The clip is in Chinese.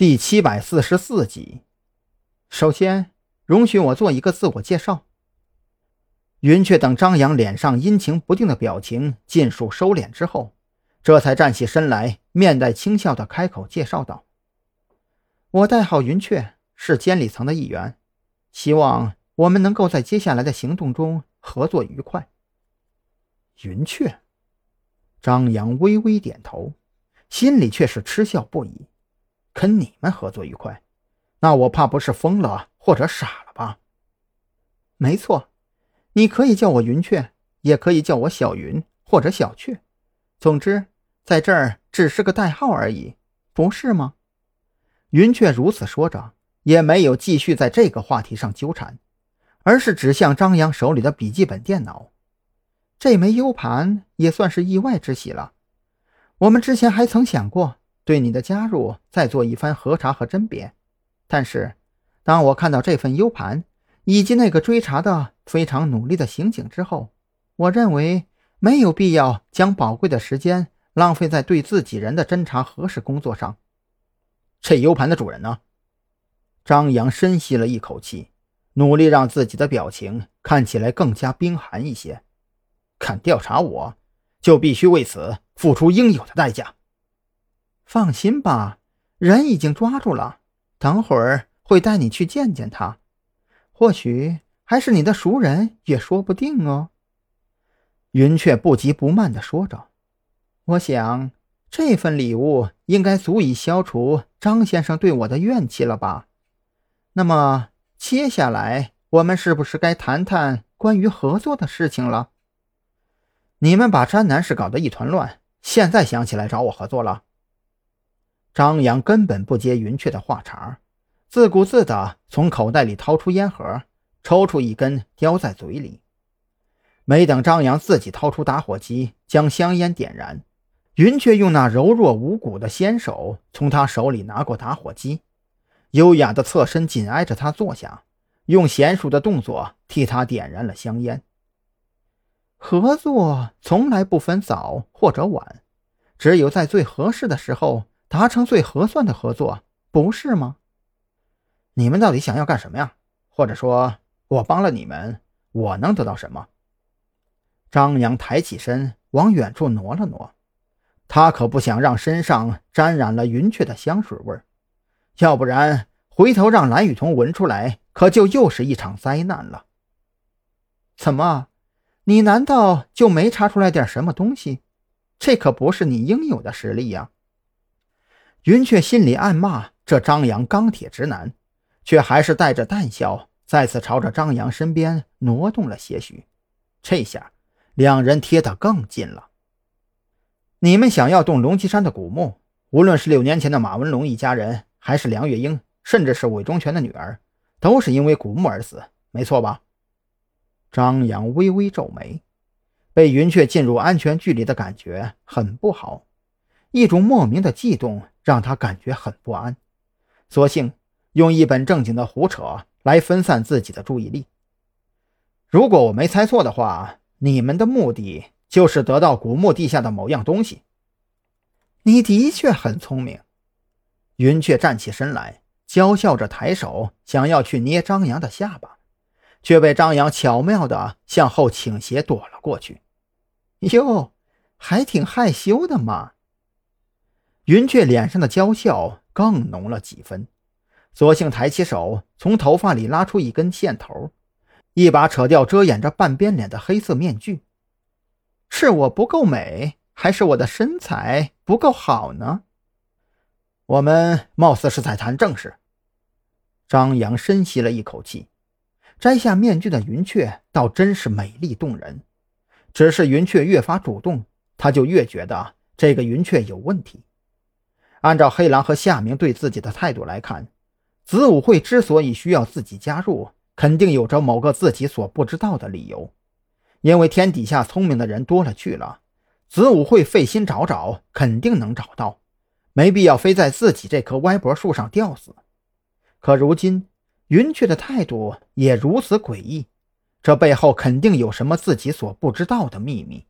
第七百四十四集。首先，容许我做一个自我介绍。云雀等张扬脸上阴晴不定的表情尽数收敛之后，这才站起身来，面带轻笑的开口介绍道：“我代号云雀，是监理层的一员，希望我们能够在接下来的行动中合作愉快。”云雀，张扬微微点头，心里却是嗤笑不已。跟你们合作愉快，那我怕不是疯了或者傻了吧？没错，你可以叫我云雀，也可以叫我小云或者小雀，总之在这儿只是个代号而已，不是吗？云雀如此说着，也没有继续在这个话题上纠缠，而是指向张扬手里的笔记本电脑。这枚 U 盘也算是意外之喜了。我们之前还曾想过。对你的加入再做一番核查和甄别，但是当我看到这份 U 盘以及那个追查的非常努力的刑警之后，我认为没有必要将宝贵的时间浪费在对自己人的侦查核实工作上。这 U 盘的主人呢？张扬深吸了一口气，努力让自己的表情看起来更加冰寒一些。敢调查我，就必须为此付出应有的代价。放心吧，人已经抓住了，等会儿会带你去见见他，或许还是你的熟人也说不定哦。云雀不急不慢地说着：“我想这份礼物应该足以消除张先生对我的怨气了吧？那么接下来我们是不是该谈谈关于合作的事情了？你们把詹南市搞得一团乱，现在想起来找我合作了？”张扬根本不接云雀的话茬，自顾自地从口袋里掏出烟盒，抽出一根，叼在嘴里。没等张扬自己掏出打火机将香烟点燃，云雀用那柔弱无骨的纤手从他手里拿过打火机，优雅地侧身紧挨着他坐下，用娴熟的动作替他点燃了香烟。合作从来不分早或者晚，只有在最合适的时候。达成最合算的合作，不是吗？你们到底想要干什么呀？或者说，我帮了你们，我能得到什么？张扬抬起身，往远处挪了挪，他可不想让身上沾染了云雀的香水味儿要不然回头让蓝雨桐闻出来，可就又是一场灾难了。怎么，你难道就没查出来点什么东西？这可不是你应有的实力呀！云雀心里暗骂这张扬钢铁直男，却还是带着淡笑，再次朝着张扬身边挪动了些许。这下，两人贴得更近了。你们想要动龙脊山的古墓，无论是六年前的马文龙一家人，还是梁月英，甚至是韦忠全的女儿，都是因为古墓而死，没错吧？张扬微微皱眉，被云雀进入安全距离的感觉很不好。一种莫名的悸动让他感觉很不安，索性用一本正经的胡扯来分散自己的注意力。如果我没猜错的话，你们的目的就是得到古墓地下的某样东西。你的确很聪明。云雀站起身来，娇笑着抬手想要去捏张扬的下巴，却被张扬巧妙地向后倾斜躲了过去。哟，还挺害羞的嘛。云雀脸上的娇笑更浓了几分，索性抬起手，从头发里拉出一根线头，一把扯掉遮掩着半边脸的黑色面具。是我不够美，还是我的身材不够好呢？我们貌似是在谈正事。张扬深吸了一口气，摘下面具的云雀倒真是美丽动人。只是云雀越发主动，他就越觉得这个云雀有问题。按照黑狼和夏明对自己的态度来看，子午会之所以需要自己加入，肯定有着某个自己所不知道的理由。因为天底下聪明的人多了去了，子午会费心找找，肯定能找到，没必要非在自己这棵歪脖树上吊死。可如今云雀的态度也如此诡异，这背后肯定有什么自己所不知道的秘密。